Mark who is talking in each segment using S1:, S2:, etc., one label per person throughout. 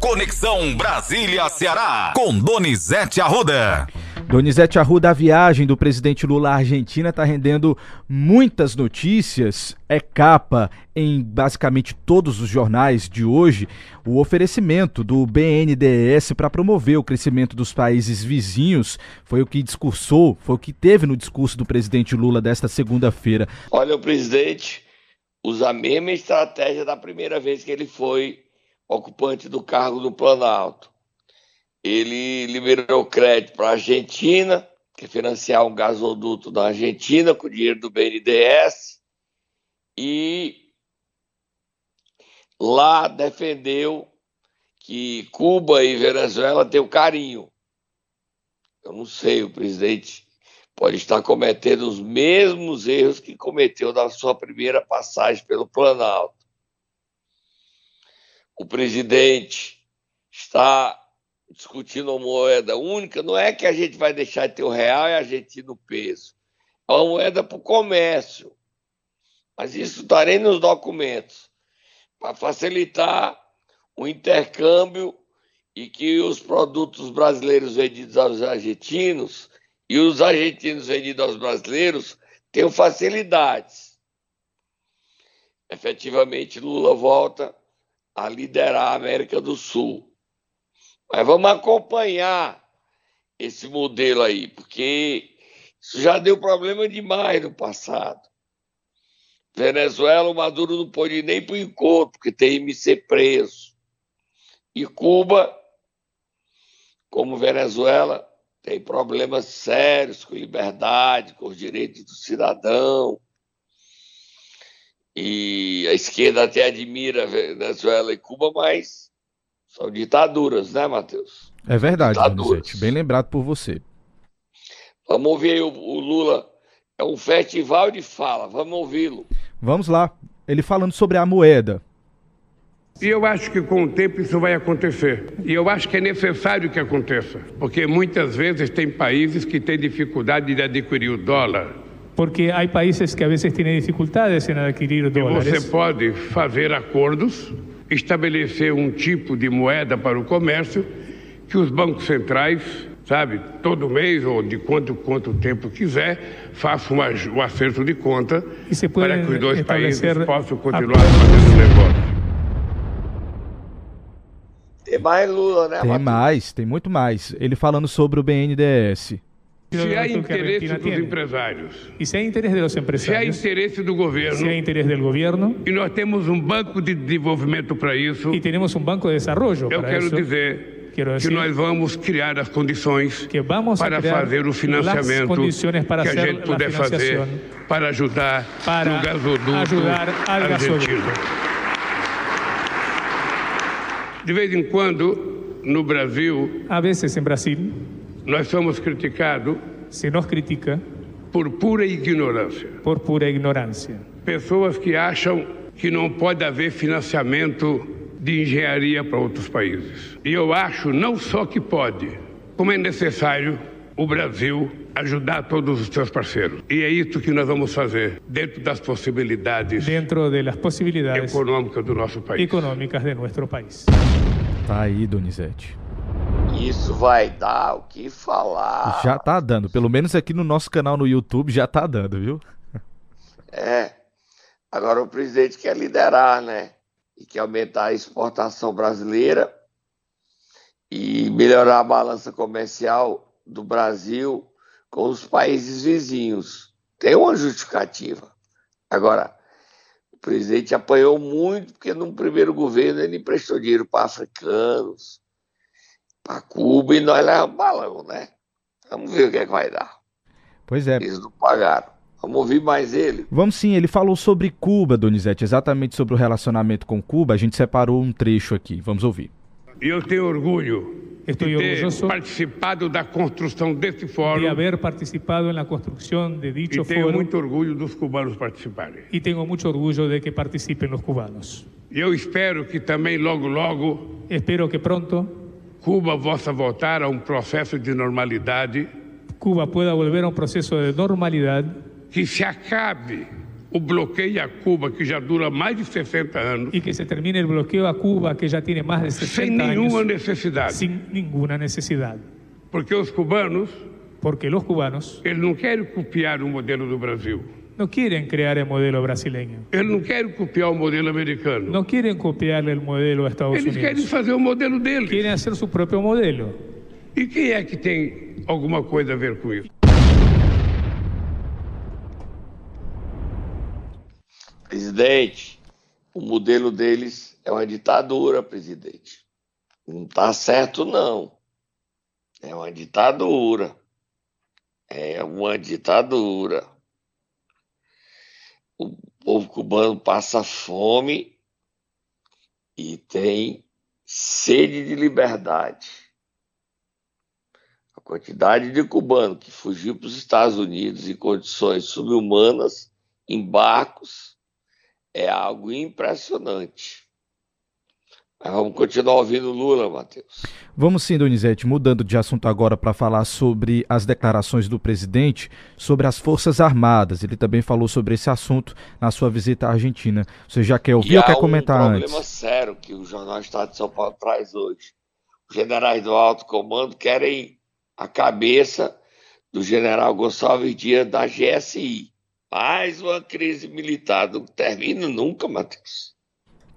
S1: Conexão Brasília-Ceará, com Donizete Arruda.
S2: Donizete Arruda, a viagem do presidente Lula à Argentina está rendendo muitas notícias. É capa em basicamente todos os jornais de hoje o oferecimento do BNDES para promover o crescimento dos países vizinhos. Foi o que discursou, foi o que teve no discurso do presidente Lula desta segunda-feira.
S3: Olha, o presidente usa a mesma estratégia da primeira vez que ele foi ocupante do cargo do Planalto ele liberou crédito para a Argentina, que financiar um gasoduto da Argentina com dinheiro do BNDES, e lá defendeu que Cuba e Venezuela têm o carinho. Eu não sei, o presidente pode estar cometendo os mesmos erros que cometeu na sua primeira passagem pelo Planalto. O presidente está discutindo uma moeda única, não é que a gente vai deixar de ter o real e a gente no peso. É uma moeda para o comércio. Mas isso estarei nos documentos, para facilitar o intercâmbio e que os produtos brasileiros vendidos aos argentinos e os argentinos vendidos aos brasileiros tenham facilidades. Efetivamente, Lula volta a liderar a América do Sul. Mas vamos acompanhar esse modelo aí, porque isso já deu problema demais no passado. Venezuela, o Maduro não pôde nem para o encontro, porque tem que ser preso. E Cuba, como Venezuela, tem problemas sérios com liberdade, com os direitos do cidadão. E a esquerda até admira Venezuela e Cuba, mas são ditaduras, né, Matheus?
S2: É verdade, Donizete. Bem lembrado por você.
S3: Vamos ouvir aí o, o Lula. É um festival de fala. Vamos ouvi-lo.
S2: Vamos lá. Ele falando sobre a moeda.
S4: E eu acho que com o tempo isso vai acontecer. E eu acho que é necessário que aconteça. Porque muitas vezes tem países que têm dificuldade de adquirir o dólar.
S5: Porque há países que a vezes têm dificuldades em adquirir dólares.
S4: E você pode fazer acordos estabelecer um tipo de moeda para o comércio que os bancos centrais, sabe, todo mês ou de quanto quanto tempo quiser, façam um, um acerto de conta para que os dois países possam continuar fazendo negócio.
S3: Tem mais Lula, né?
S2: Tem mais, tem muito mais. Ele falando sobre o BNDES.
S4: Se há interesse dos empresários.
S5: E se há interesse dos empresários.
S4: Se há interesse do governo.
S5: Se há interesse do governo.
S4: E nós temos um banco de desenvolvimento para isso.
S5: E temos um banco de desenvolvimento
S4: Eu quero
S5: isso.
S4: dizer que nós vamos criar as condições para fazer o financiamento que a gente puder fazer para ajudar para no gasoduto ajudar argentino. De vez em quando, no Brasil,
S5: a vezes em Brasil,
S4: nós somos criticados.
S5: Se nos critica.
S4: Por pura ignorância.
S5: Por pura ignorância.
S4: Pessoas que acham que não pode haver financiamento de engenharia para outros países. E eu acho não só que pode, como é necessário o Brasil ajudar todos os seus parceiros. E é isso que nós vamos fazer dentro das possibilidades
S5: dentro das possibilidades
S4: econômicas do nosso país.
S5: Econômicas de nosso país.
S2: Tá aí, Donizete.
S3: Isso vai dar o que falar.
S2: Já tá dando, pelo menos aqui no nosso canal no YouTube já tá dando, viu?
S3: É. Agora o presidente quer liderar, né? E quer aumentar a exportação brasileira e melhorar a balança comercial do Brasil com os países vizinhos. Tem uma justificativa. Agora, o presidente apanhou muito porque no primeiro governo ele emprestou dinheiro para africanos, para Cuba e nós levamos balão, né? Vamos ver o que é que vai dar.
S2: Pois é.
S3: Eles não pagaram. Vamos ouvir mais ele.
S2: Vamos sim, ele falou sobre Cuba, Donizete, exatamente sobre o relacionamento com Cuba. A gente separou um trecho aqui. Vamos ouvir.
S4: Eu tenho orgulho Estou de ter orgulloso participado da construção desse fórum.
S5: De haber participado na construção de dicho
S4: e tenho fórum. muito orgulho dos cubanos participarem.
S5: E tenho muito orgulho de que participem os cubanos.
S4: Eu espero que também logo logo.
S5: Espero que pronto
S4: Cuba possa voltar a um processo de normalidade.
S5: Cuba pueda volver a um processo de normalidade.
S4: Que se acabe o bloqueio a Cuba, que já dura mais de 60 anos.
S5: Y que se termine el bloqueo a Cuba, que ya tiene más de 60
S4: sem nenhuma necessidade.
S5: sin ninguna necesidad.
S4: Porque os cubanos,
S5: Porque los cubanos
S4: eles não querem copiar o modelo do Brasil.
S5: No quieren crear el modelo brasileño.
S4: Eles não querem copiar o modelo americano.
S5: No quieren copiarle el modelo a Estados
S4: Eles querem
S5: Unidos.
S4: fazer o modelo deles.
S5: Quieren hacer su propio modelo.
S4: E quem é que tem alguma coisa a ver com isso?
S3: Presidente, o modelo deles é uma ditadura, presidente. Não está certo, não. É uma ditadura. É uma ditadura. O povo cubano passa fome e tem sede de liberdade. A quantidade de cubano que fugiu para os Estados Unidos em condições subhumanas, em barcos, é algo impressionante. Mas vamos continuar ouvindo Lula, Matheus.
S2: Vamos sim, Donizete, mudando de assunto agora para falar sobre as declarações do presidente sobre as Forças Armadas. Ele também falou sobre esse assunto na sua visita à Argentina. Você já quer ouvir
S3: e
S2: ou quer comentar
S3: um
S2: antes?
S3: problema sério que o Jornal Estado de São Paulo traz hoje. Os generais do alto comando querem a cabeça do general Gonçalves Dias da GSI. Mais uma crise militar. Não termina nunca, Matheus.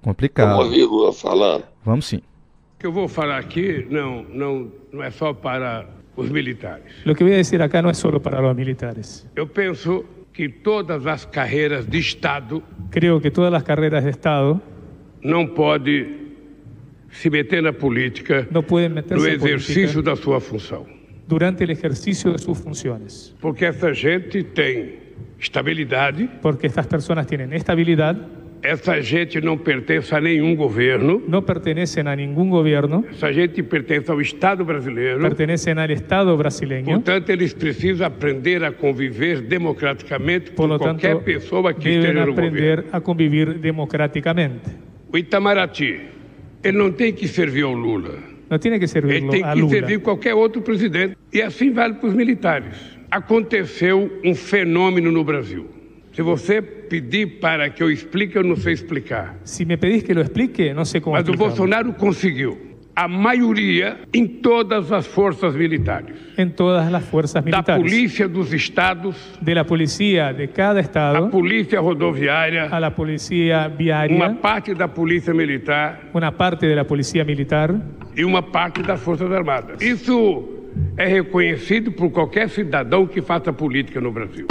S3: Vamos
S2: Complicado.
S3: ouvir Lula falando.
S2: Vamos sim.
S4: O que eu vou falar aqui não, não, não é só para os militares.
S5: Lo que voy a decir acá no es solo para los militares.
S4: Eu penso que todas as carreiras de Estado
S5: Creo que todas las carreras de Estado
S4: não podem se meter na política
S5: no
S4: exercício
S5: política
S4: da sua função.
S5: durante el ejercicio de sus funciones.
S4: Porque essa gente tem estabilidade,
S5: Porque estas personas tienen estabilidad,
S4: essa gente não pertence a nenhum governo,
S5: no pertenecen a ningún gobierno,
S4: essa gente pertence ao Estado brasileiro.
S5: pertenecen al Estado brasileño.
S4: Portanto, eles precisam aprender a conviver democraticamente
S5: Por
S4: com
S5: lo tanto,
S4: qualquer pessoa que
S5: deben
S4: esteja no governo.
S5: aprender a convivir democráticamente.
S4: O Itamaraty, ele não tem que servir ao Lula.
S5: No tiene que
S4: Ele
S5: servirlo
S4: tem
S5: a
S4: que
S5: Lula.
S4: servir qualquer outro presidente. E assim vale para os militares. Aconteceu um fenômeno no Brasil. Se você pedir para que eu explique, eu não sei explicar.
S5: Si me pedís que lo explique, no sé cómo
S4: Mas o. Bolsonaro conseguiu. A maioria em todas as forças militares.
S5: En todas las fuerzas
S4: Da
S5: militares.
S4: polícia dos estados,
S5: De la policía de cada
S4: a
S5: estado
S4: polícia rodoviária,
S5: a la policía viaria,
S4: uma parte da polícia militar
S5: una parte de la policía militar
S4: e uma parte das Forças Armadas. Isso é reconhecido por qualquer cidadão que faça política no Brasil.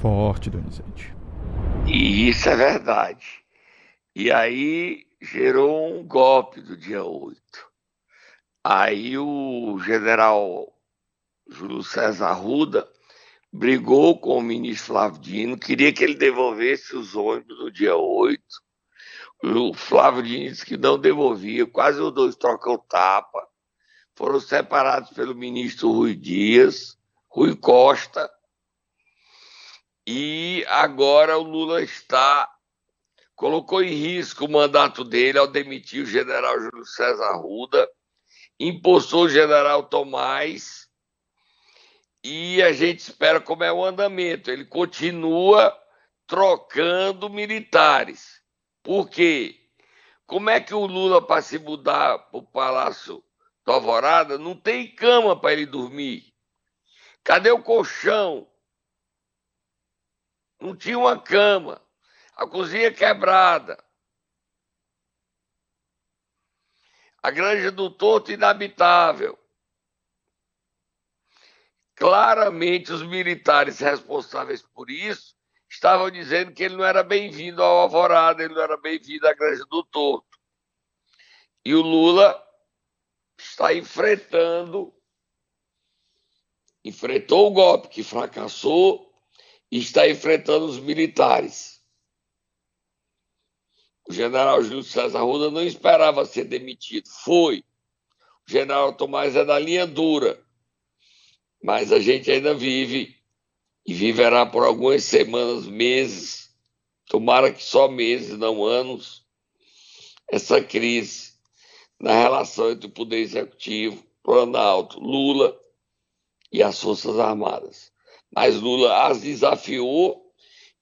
S2: Forte, Donizete.
S3: E isso é verdade. E aí gerou um golpe do dia 8. Aí o general Júlio César Ruda brigou com o ministro Flávio Dino, queria que ele devolvesse os ônibus no dia 8. O Flávio Dino disse que não devolvia, quase os dois trocam tapa. Foram separados pelo ministro Rui Dias, Rui Costa, e agora o Lula está colocou em risco o mandato dele ao demitir o general Júlio César Ruda, impulsou o general Tomás e a gente espera como é o andamento. Ele continua trocando militares. Por quê? Como é que o Lula, para se mudar para o Palácio do Alvorada, não tem cama para ele dormir? Cadê o colchão? Não tinha uma cama. A cozinha quebrada. A granja do torto inabitável. Claramente, os militares responsáveis por isso estavam dizendo que ele não era bem-vindo ao Alvorada, ele não era bem-vindo à granja do torto. E o Lula está enfrentando, enfrentou o golpe que fracassou está enfrentando os militares. O general Júlio César Ruda não esperava ser demitido. Foi. O general Tomás é da linha dura. Mas a gente ainda vive e viverá por algumas semanas, meses, tomara que só meses, não anos, essa crise na relação entre o Poder Executivo, Planalto, Lula e as Forças Armadas. Mas Lula as desafiou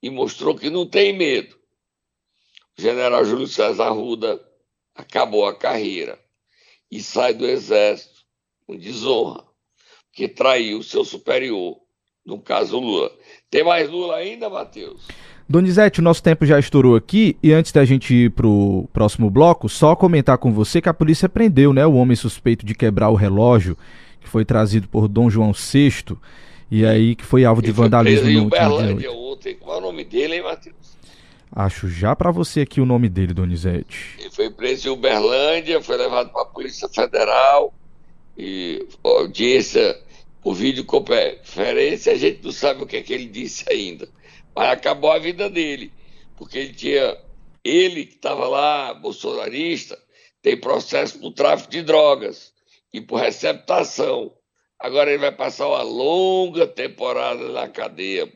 S3: e mostrou que não tem medo. O general Júlio César Ruda acabou a carreira e sai do exército com desonra, porque traiu seu superior, no caso Lula. Tem mais Lula ainda, Matheus?
S2: Donizete, o nosso tempo já estourou aqui e antes da gente ir pro próximo bloco, só comentar com você que a polícia prendeu, né, o homem suspeito de quebrar o relógio que foi trazido por Dom João VI e aí que foi alvo de vandalismo no
S3: em
S2: último
S3: Uberlândia ontem. Qual é o nome dele, hein, Matheus?
S2: Acho já para você aqui o nome dele, Donizete.
S3: Ele foi preso em Uberlândia, foi levado para a Polícia Federal e audiência por videoconferência, a gente não sabe o que é que ele disse ainda. Mas acabou a vida dele, porque ele tinha. Ele que estava lá, bolsonarista, tem processo por tráfico de drogas e por receptação. Agora ele vai passar uma longa temporada na cadeia.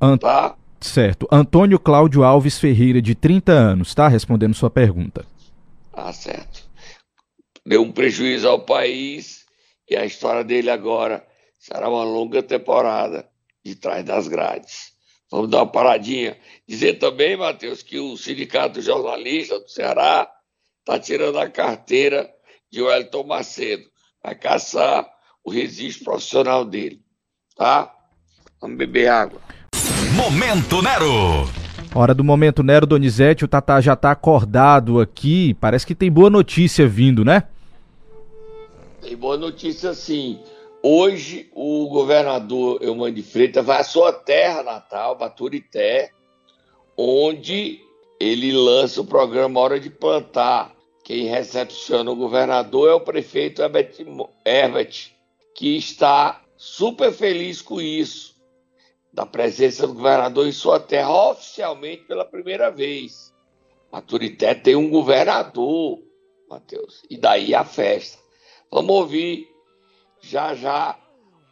S2: Ant... Tá? Certo. Antônio Cláudio Alves Ferreira, de 30 anos, tá? Respondendo sua pergunta.
S3: Ah, certo. Deu um prejuízo ao país e a história dele agora será uma longa temporada de trás das grades. Vamos dar uma paradinha. Dizer também, Matheus, que o Sindicato Jornalista do Ceará está tirando a carteira de Wellington Macedo. Vai caçar o registro profissional dele. Tá? Vamos beber água.
S1: Momento Nero.
S2: Hora do Momento Nero, Donizete. O Tatá já está acordado aqui. Parece que tem boa notícia vindo, né?
S3: Tem boa notícia sim. Hoje, o governador Eumano de Freitas vai à sua terra natal, Baturité, onde ele lança o programa Hora de Plantar. Quem recepciona o governador é o prefeito Herbert, que está super feliz com isso, da presença do governador em sua terra oficialmente pela primeira vez. Baturité tem um governador, Matheus, e daí a festa. Vamos ouvir já já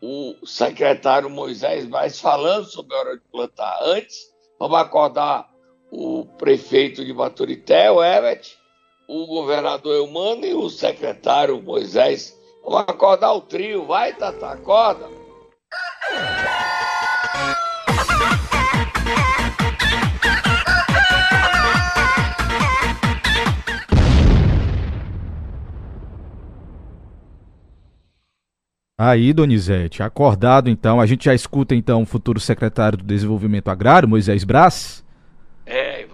S3: o secretário Moisés mais falando sobre a hora de plantar. Antes, vamos acordar o prefeito de Baturité, o Herbert, o governador Eumano e o secretário Moisés. Vamos acordar o trio. Vai, Tata, acorda.
S2: Aí, Donizete, acordado então, a gente já escuta então o futuro secretário do Desenvolvimento Agrário, Moisés Braz.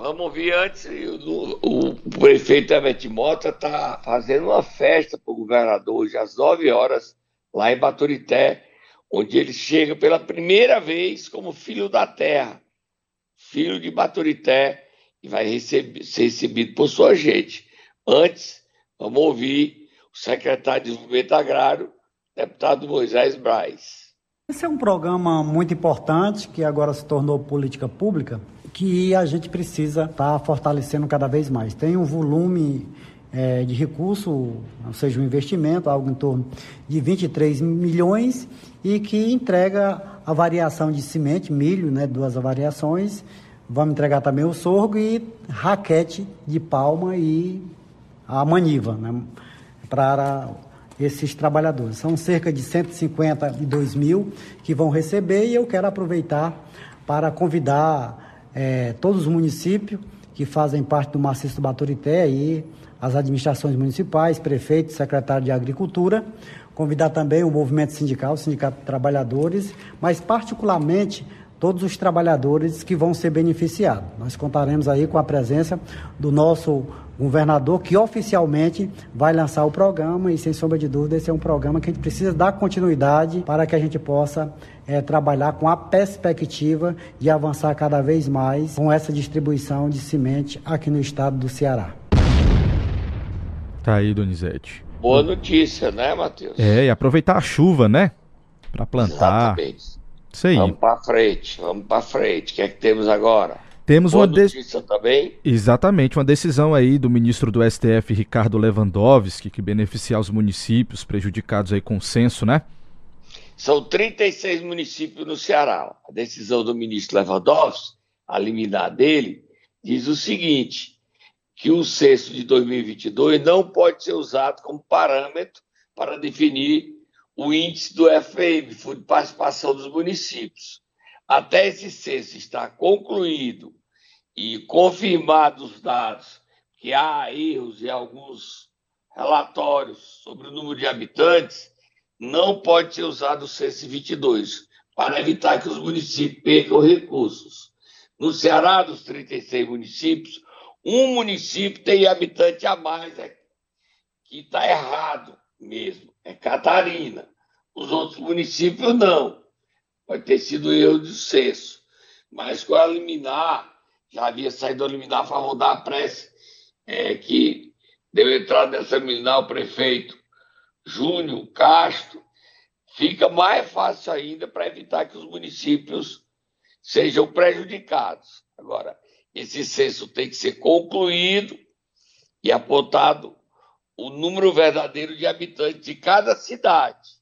S3: Vamos ouvir antes, o, o, prefeito Herbert Mota está fazendo uma festa para o governador hoje às 9 horas, lá em Baturité, onde ele chega pela primeira vez como filho da terra, filho de Baturité, e vai ser recebido por sua gente. Antes, vamos ouvir o secretário de Desenvolvimento Agrário, deputado Moisés Braz.
S6: Esse é um programa muito importante que agora se tornou política pública que a gente precisa estar tá fortalecendo cada vez mais. Tem um volume é, de recurso, ou seja, um investimento, algo em torno de 23 milhões e que entrega a variação de semente, milho, né, duas variações. Vamos entregar também o sorgo e raquete de palma e a maniva, né, para esses trabalhadores. São cerca de 152 mil que vão receber e eu quero aproveitar para convidar é, todos os municípios que fazem parte do Maciço do Baturité e as administrações municipais, prefeitos, secretário de Agricultura, convidar também o movimento sindical, o Sindicato de Trabalhadores, mas particularmente todos os trabalhadores que vão ser beneficiados. Nós contaremos aí com a presença do nosso governador, que oficialmente vai lançar o programa e, sem sombra de dúvida, esse é um programa que a gente precisa dar continuidade para que a gente possa é, trabalhar com a perspectiva de avançar cada vez mais com essa distribuição de semente aqui no estado do Ceará.
S2: Tá aí, Donizete.
S3: Boa notícia, né, Matheus?
S2: É, e aproveitar a chuva, né? Para plantar.
S3: Exatamente.
S2: Isso aí.
S3: Vamos para frente, vamos para frente. O que é que temos agora?
S2: Temos
S3: Boa
S2: uma de...
S3: notícia também.
S2: Exatamente, uma decisão aí do ministro do STF, Ricardo Lewandowski, que beneficia os municípios prejudicados aí com o censo, né?
S3: São 36 municípios no Ceará. A decisão do ministro Lewandowski, a liminar dele, diz o seguinte: que o censo de 2022 não pode ser usado como parâmetro para definir o índice do FM, Fundo de Participação dos Municípios. até esse censo estar concluído e confirmados os dados que há erros em alguns relatórios sobre o número de habitantes, não pode ser usado o censo 22 para evitar que os municípios percam recursos. No Ceará, dos 36 municípios, um município tem habitante a mais, é, que está errado mesmo, é Catarina. Os outros municípios não. Pode ter sido erro do censo. Mas com a liminar, já havia saído a liminar a favor da prece, é, que deu entrada nessa liminar o prefeito Júnior Castro, fica mais fácil ainda para evitar que os municípios sejam prejudicados. Agora, esse censo tem que ser concluído e apontado o número verdadeiro de habitantes de cada cidade.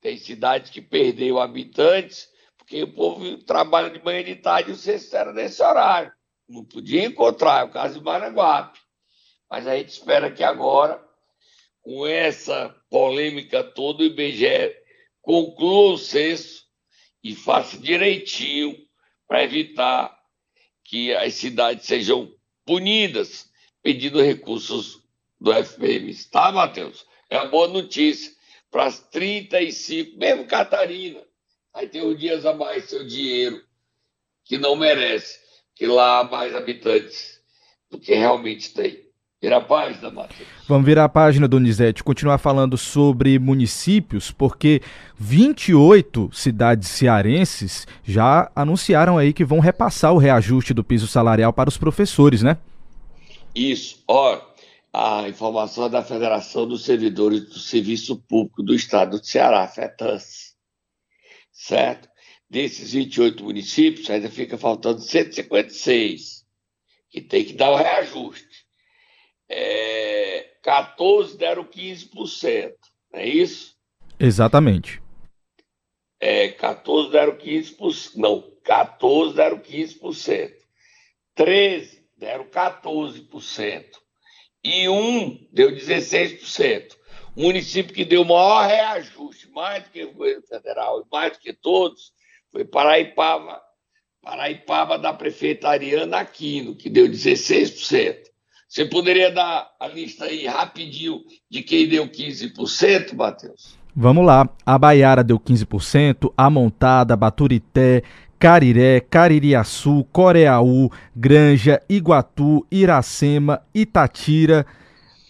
S3: Tem cidade que perdeu habitantes porque o povo trabalha de manhã e de tarde e o censo era nesse horário. Não podia encontrar, é o caso de Maranguape. Mas a gente espera que agora, com essa polêmica toda, o IBGE conclua o censo e faça direitinho para evitar que as cidades sejam punidas pedindo recursos do FPM. Tá, Matheus? É uma boa notícia para as 35, mesmo Catarina, aí tem os dias a mais seu dinheiro, que não merece, que lá há mais habitantes do que realmente tem. Vira a página, Matheus.
S2: Vamos virar a página, Donizete, continuar falando sobre municípios, porque 28 cidades cearenses já anunciaram aí que vão repassar o reajuste do piso salarial para os professores, né?
S3: Isso. Ora, a informação é da Federação dos Servidores do Serviço Público do Estado do Ceará, FETANS. Certo? Desses 28 municípios, ainda fica faltando 156, que tem que dar o reajuste é, 14 deram 15%, não é isso?
S2: Exatamente.
S3: É, 14 deram 15%, não, 14 deram 15%, 13 deram 14%, e um deu 16%. O município que deu o maior reajuste, mais do que o governo federal, mais do que todos, foi Paraipaba, Paraipaba da prefeita Ariana Aquino, que deu 16%. Você poderia dar a lista aí rapidinho de quem deu 15%, Matheus?
S2: Vamos lá. A Baiara deu 15%, a Montada, Baturité, Cariré, Caririaçu, Coreaú, Granja, Iguatu, Iracema, Itatira.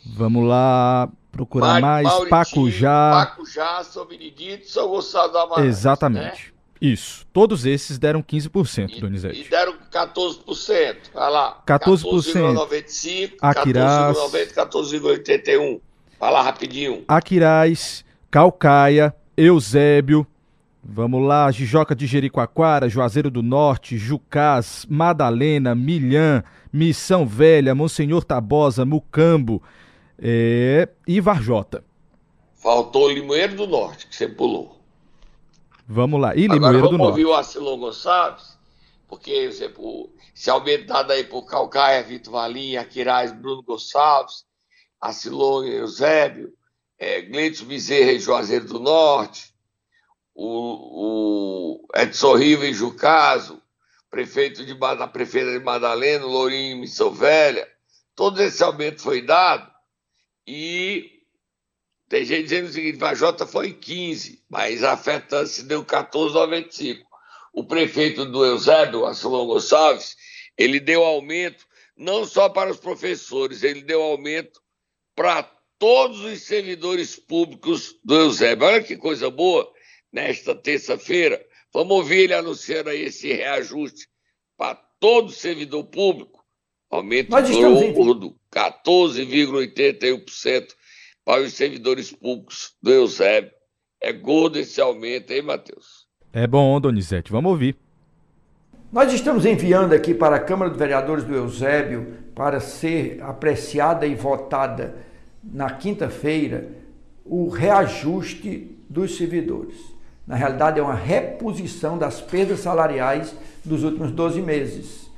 S2: Vamos lá procurar mais. Pacujá.
S3: Pacujá, São Benedito, São Gonçalo da Amarante.
S2: Exatamente. Né? Isso. Todos esses deram 15%, e, Donizete.
S3: E deram 14%. Vai lá.
S2: 14%.
S3: 14,95%. Aquirás. 14,90%, 14,81%. Vai lá rapidinho.
S2: Aquiraz, Calcaia, Eusébio. Vamos lá, Jijoca de Jericoacoara, Juazeiro do Norte, Jucás, Madalena, Milhã, Missão Velha, Monsenhor Tabosa, Mucambo é... e Varjota.
S3: Faltou Limoeiro do Norte, que você pulou.
S2: Vamos lá. E Limoeiro
S3: Agora,
S2: do Norte.
S3: ouvir o Arcelon Gonçalves, porque exemplo, se aumentado aí por Calcaia, Vitor Valinha, Aquiraz, Bruno Gonçalves, Arcelon Eusébio, é, Gleitos Bezerra e Juazeiro do Norte, o, o Edson Riva e Jucaso, prefeito de, da prefeita de Madalena, Lourinho Missão Velha, todo esse aumento foi dado e tem gente dizendo o seguinte: Vajota foi 15, mas a FETAN-se deu 14,95. O prefeito do Eusébio, Assolão Gonçalves, ele deu aumento não só para os professores, ele deu aumento para todos os servidores públicos do Eusébio. Olha que coisa boa, nesta terça-feira. Vamos ouvir ele anunciando aí esse reajuste para todo servidor público. Aumento gordo, 14,81% para os servidores públicos do Eusébio. É gordo esse aumento, hein, Matheus?
S2: É bom, Donizete. Vamos ouvir.
S7: Nós estamos enviando aqui para a Câmara dos Vereadores do Eusébio para ser apreciada e votada na quinta-feira o reajuste dos servidores. Na realidade, é uma reposição das perdas salariais dos últimos 12 meses.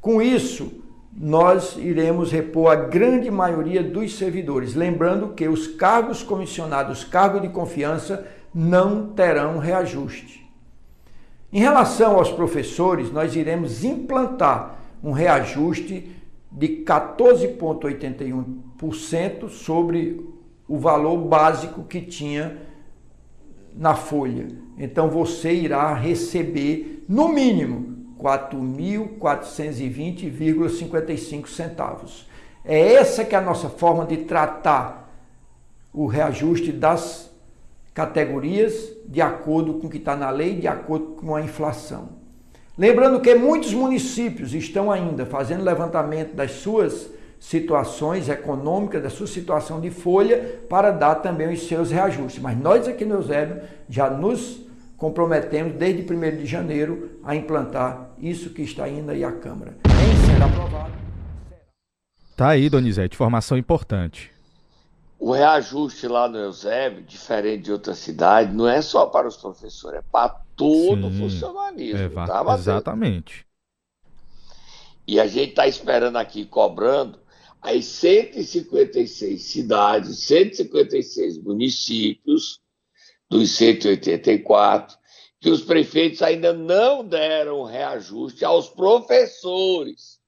S7: Com isso, nós iremos repor a grande maioria dos servidores. Lembrando que os cargos comissionados, cargo de confiança, não terão reajuste. Em relação aos professores, nós iremos implantar um reajuste de 14,81% sobre o valor básico que tinha na folha. Então você irá receber, no mínimo, R$ 4.420,55 centavos. É essa que é a nossa forma de tratar o reajuste das categorias de acordo com o que está na lei, de acordo com a inflação. Lembrando que muitos municípios estão ainda fazendo levantamento das suas situações econômicas, da sua situação de folha, para dar também os seus reajustes. Mas nós aqui no Eusébio já nos comprometemos desde 1 de janeiro a implantar isso que está indo aí à Câmara. Em sendo aprovado.
S2: Tá aí, Donizete, informação importante.
S3: O reajuste lá no Eusébio, diferente de outras cidades, não é só para os professores, é para todo o funcionalismo. É,
S2: tá, exatamente.
S3: E a gente está esperando aqui, cobrando, as 156 cidades, 156 municípios, dos 184, que os prefeitos ainda não deram reajuste aos professores.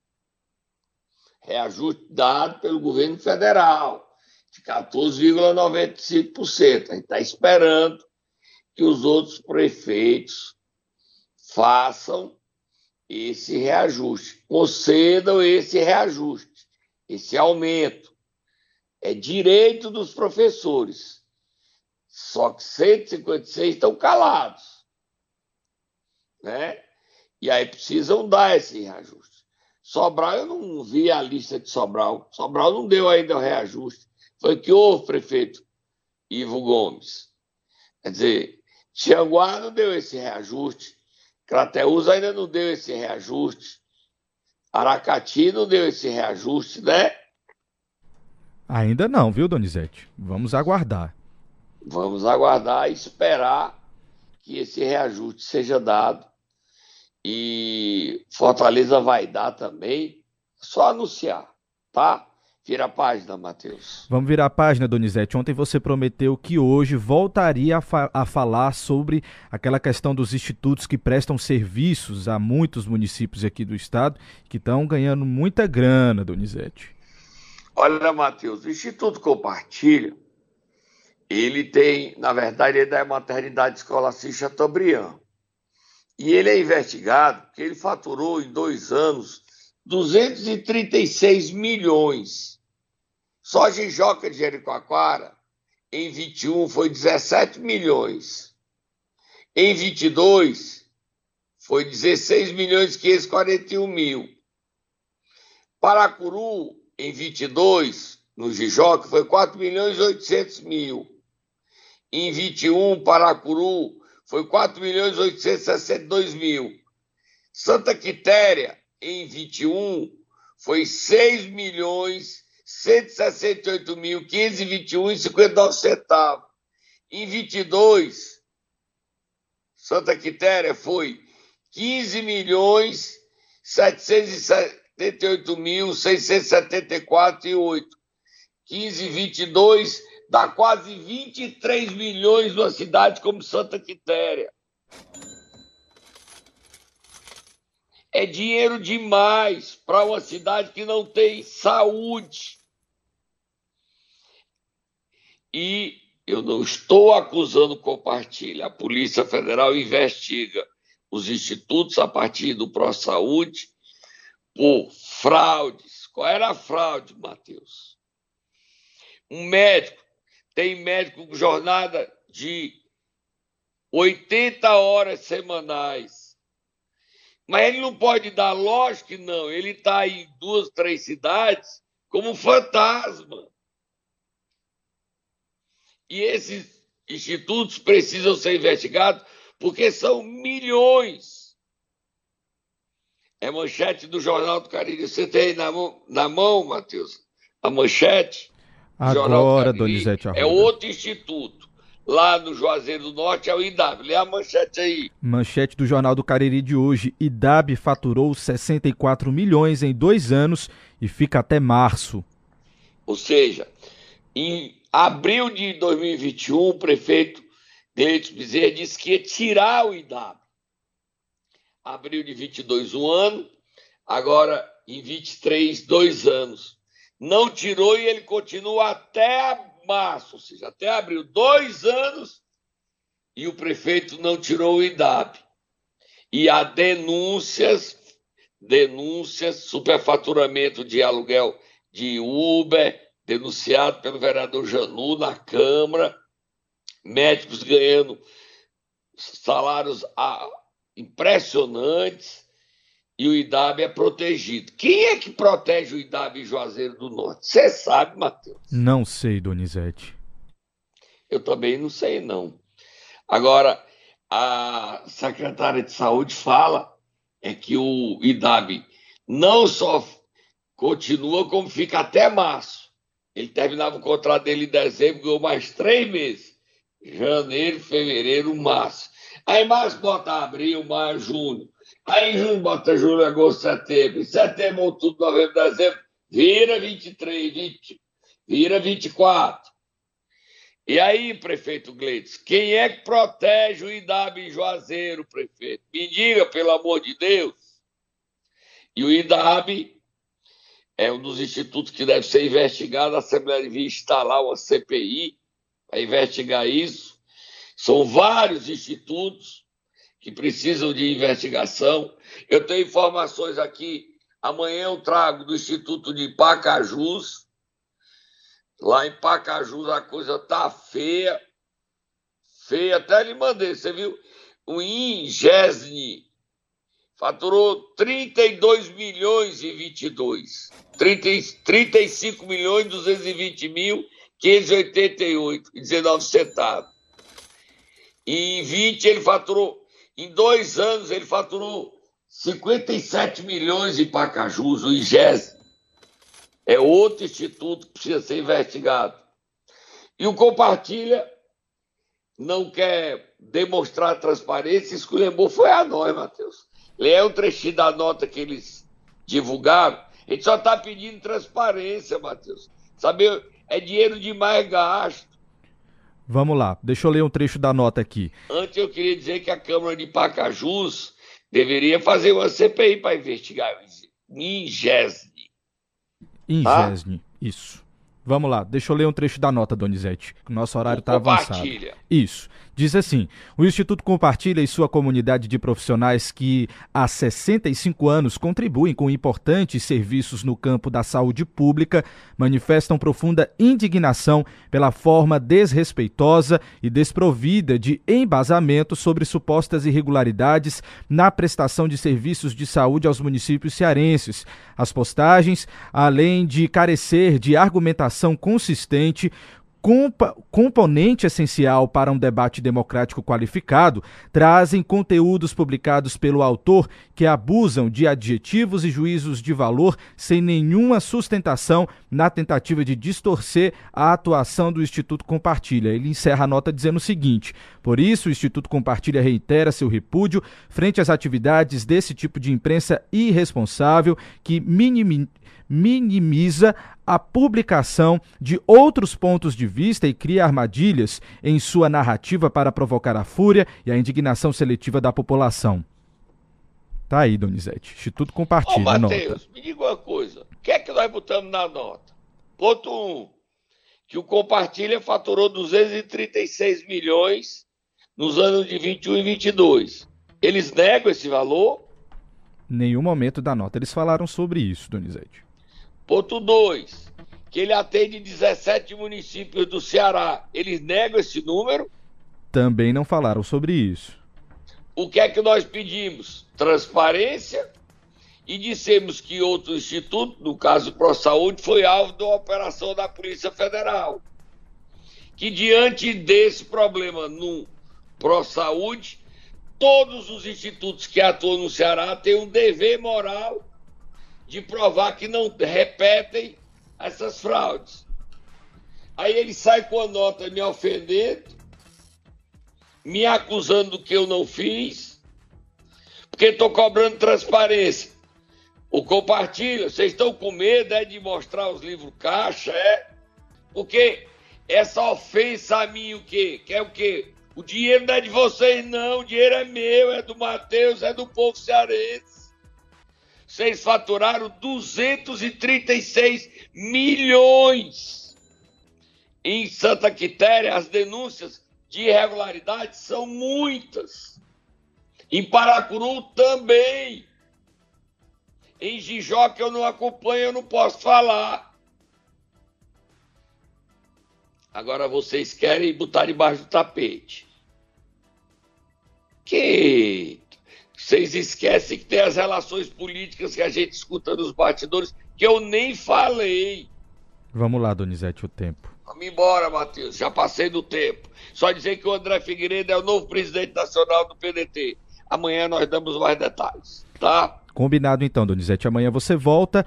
S3: Reajuste dado pelo governo federal, de 14,95%. A gente está esperando que os outros prefeitos façam esse reajuste, concedam esse reajuste, esse aumento. É direito dos professores só que 156 estão calados. Né? E aí precisam dar esse reajuste. Sobral, eu não vi a lista de Sobral. Sobral não deu ainda o reajuste. Foi que houve, prefeito Ivo Gomes. Quer dizer, Tianguá não deu esse reajuste. Crateus ainda não deu esse reajuste. Aracati não deu esse reajuste, né?
S2: Ainda não, viu, Donizete? Vamos aguardar.
S3: Vamos aguardar e esperar que esse reajuste seja dado. E Fortaleza vai dar também, só anunciar, tá? Vira a página, Matheus.
S2: Vamos virar a página, Donizete. Ontem você prometeu que hoje voltaria a, fa a, falar sobre aquela questão dos institutos que prestam serviços a muitos municípios aqui do estado que estão ganhando muita grana, Donizete.
S3: Olha, Matheus, o Instituto Compartilha ele tem, na verdade, ele é da maternidade escola Chateaubriand. E ele é investigado porque ele faturou em dois anos 236 milhões. Só Jijoca de Jericoacoara, em 21, foi 17 milhões. Em 22, foi 16 milhões e 541 mil. Paracuru, em 22, no Jijoca, foi 4 milhões e 800 mil. Em 21, Paracuru foi 4 milhões 862 mil. Santa Quitéria, em 21, foi 6 milhões 168 mil 521 e 59 centavos. Em 22, Santa Quitéria foi 15 milhões 778 mil 674 e 8. 15 22 dá quase 23 milhões numa cidade como Santa Quitéria. É dinheiro demais para uma cidade que não tem saúde. E eu não estou acusando compartilha. A Polícia Federal investiga os institutos a partir do Pró-Saúde por fraudes. Qual era a fraude, Matheus? Um médico tem médico com jornada de 80 horas semanais. Mas ele não pode dar, lógico que não. Ele está em duas, três cidades como fantasma. E esses institutos precisam ser investigados porque são milhões. É manchete do Jornal do Cariri. Você tem na mão, na mão Matheus, a manchete?
S2: Agora, Donizete
S3: Arruda. É outro instituto. Lá no Juazeiro do Norte é o IDAB. Lê a manchete aí.
S2: Manchete do Jornal do Cariri de hoje. IDAB faturou 64 milhões em dois anos e fica até março.
S3: Ou seja, em abril de 2021, o prefeito Deito Bezerra disse que ia tirar o IDAB. abril de 22, um ano, agora em 23, dois anos. Não tirou e ele continua até março, ou seja, até abril, dois anos, e o prefeito não tirou o IDAB. E há denúncias, denúncias, superfaturamento de aluguel de Uber, denunciado pelo vereador Janu na Câmara, médicos ganhando salários ah, impressionantes e o IDAB é protegido. Quem é que protege o IDAB em Juazeiro do Norte? Você sabe, Matheus?
S2: Não sei, Donizete.
S3: Eu também não sei, não. Agora, a secretária de Saúde fala é que o IDAB não só continua, como fica até março. Ele terminava o contrato dele em dezembro, ganhou mais três meses. Janeiro, fevereiro, março. Aí março bota abril, maio, junho. Aí junho bota julho, agosto, setembro. Em setembro, outubro, novembro, dezembro. Vira 23, 20, vira 24. E aí, prefeito Gleides, quem é que protege o IDAB em Juazeiro, prefeito? Me diga, pelo amor de Deus. E o IDAB é um dos institutos que deve ser investigado. A Assembleia devia instalar uma CPI para investigar isso. São vários institutos que precisam de investigação. Eu tenho informações aqui. Amanhã eu trago do Instituto de Pacajus. Lá em Pacajus a coisa tá feia. Feia, até lhe mandei. Você viu? O Ingesni faturou 32 milhões e 22. 30, 35 milhões e 220 mil 588 e 19 centavos. E em 20 ele faturou, em dois anos ele faturou 57 milhões em Pacajus, o IGES. É outro instituto que precisa ser investigado. E o Compartilha não quer demonstrar transparência, esculhambou foi a nós, Matheus. Lê um trechinho da nota que eles divulgaram. A gente só está pedindo transparência, Matheus. Saber é dinheiro demais gasto.
S2: Vamos lá, deixa eu ler um trecho da nota aqui.
S3: Antes eu queria dizer que a Câmara de Pacajus deveria fazer uma CPI para investigar Ingesne.
S2: Ingesne, tá? isso. Vamos lá, deixa eu ler um trecho da nota, Donizete. O nosso horário está avançado. Isso. Diz assim: o Instituto Compartilha e sua comunidade de profissionais que há 65 anos contribuem com importantes serviços no campo da saúde pública manifestam profunda indignação pela forma desrespeitosa e desprovida de embasamento sobre supostas irregularidades na prestação de serviços de saúde aos municípios cearenses. As postagens, além de carecer de argumentação consistente, componente essencial para um debate democrático qualificado, trazem conteúdos publicados pelo autor que abusam de adjetivos e juízos de valor sem nenhuma sustentação na tentativa de distorcer a atuação do Instituto Compartilha. Ele encerra a nota dizendo o seguinte: por isso, o Instituto Compartilha reitera seu repúdio frente às atividades desse tipo de imprensa irresponsável que minimiza minimiza a publicação de outros pontos de vista e cria armadilhas em sua narrativa para provocar a fúria e a indignação seletiva da população. Tá aí, Donizete. Instituto compartilha Ô,
S3: Matheus, me diga uma coisa. O que é que nós botamos na nota? Ponto 1. Um, que o Compartilha faturou 236 milhões nos anos de 21 e 22. Eles negam esse valor?
S2: Nenhum momento da nota eles falaram sobre isso, Donizete.
S3: Ponto 2. Que ele atende 17 municípios do Ceará. Eles negam esse número?
S2: Também não falaram sobre isso.
S3: O que é que nós pedimos? Transparência e dissemos que outro instituto, no caso Pro Saúde, foi alvo de uma operação da Polícia Federal. Que diante desse problema no Pro Saúde, todos os institutos que atuam no Ceará têm um dever moral de provar que não repetem essas fraudes. Aí ele sai com a nota me ofendendo, me acusando do que eu não fiz, porque estou cobrando transparência. O compartilha, vocês estão com medo é, de mostrar os livros caixa, é? Porque essa ofensa a mim, o quê? Que é o quê? O dinheiro não é de vocês, não. O dinheiro é meu, é do Matheus, é do povo cearense. Vocês faturaram 236 milhões. Em Santa Quitéria, as denúncias de irregularidades são muitas. Em Paracuru também. Em Gijó, que eu não acompanho, eu não posso falar. Agora vocês querem botar debaixo do tapete. Que vocês esquecem que tem as relações políticas que a gente escuta nos bastidores, que eu nem falei.
S2: Vamos lá, Donizete, o tempo.
S3: Vamos embora, Matheus. Já passei do tempo. Só dizer que o André Figueiredo é o novo presidente nacional do PDT. Amanhã nós damos mais detalhes, tá?
S2: Combinado então, Donizete. Amanhã você volta.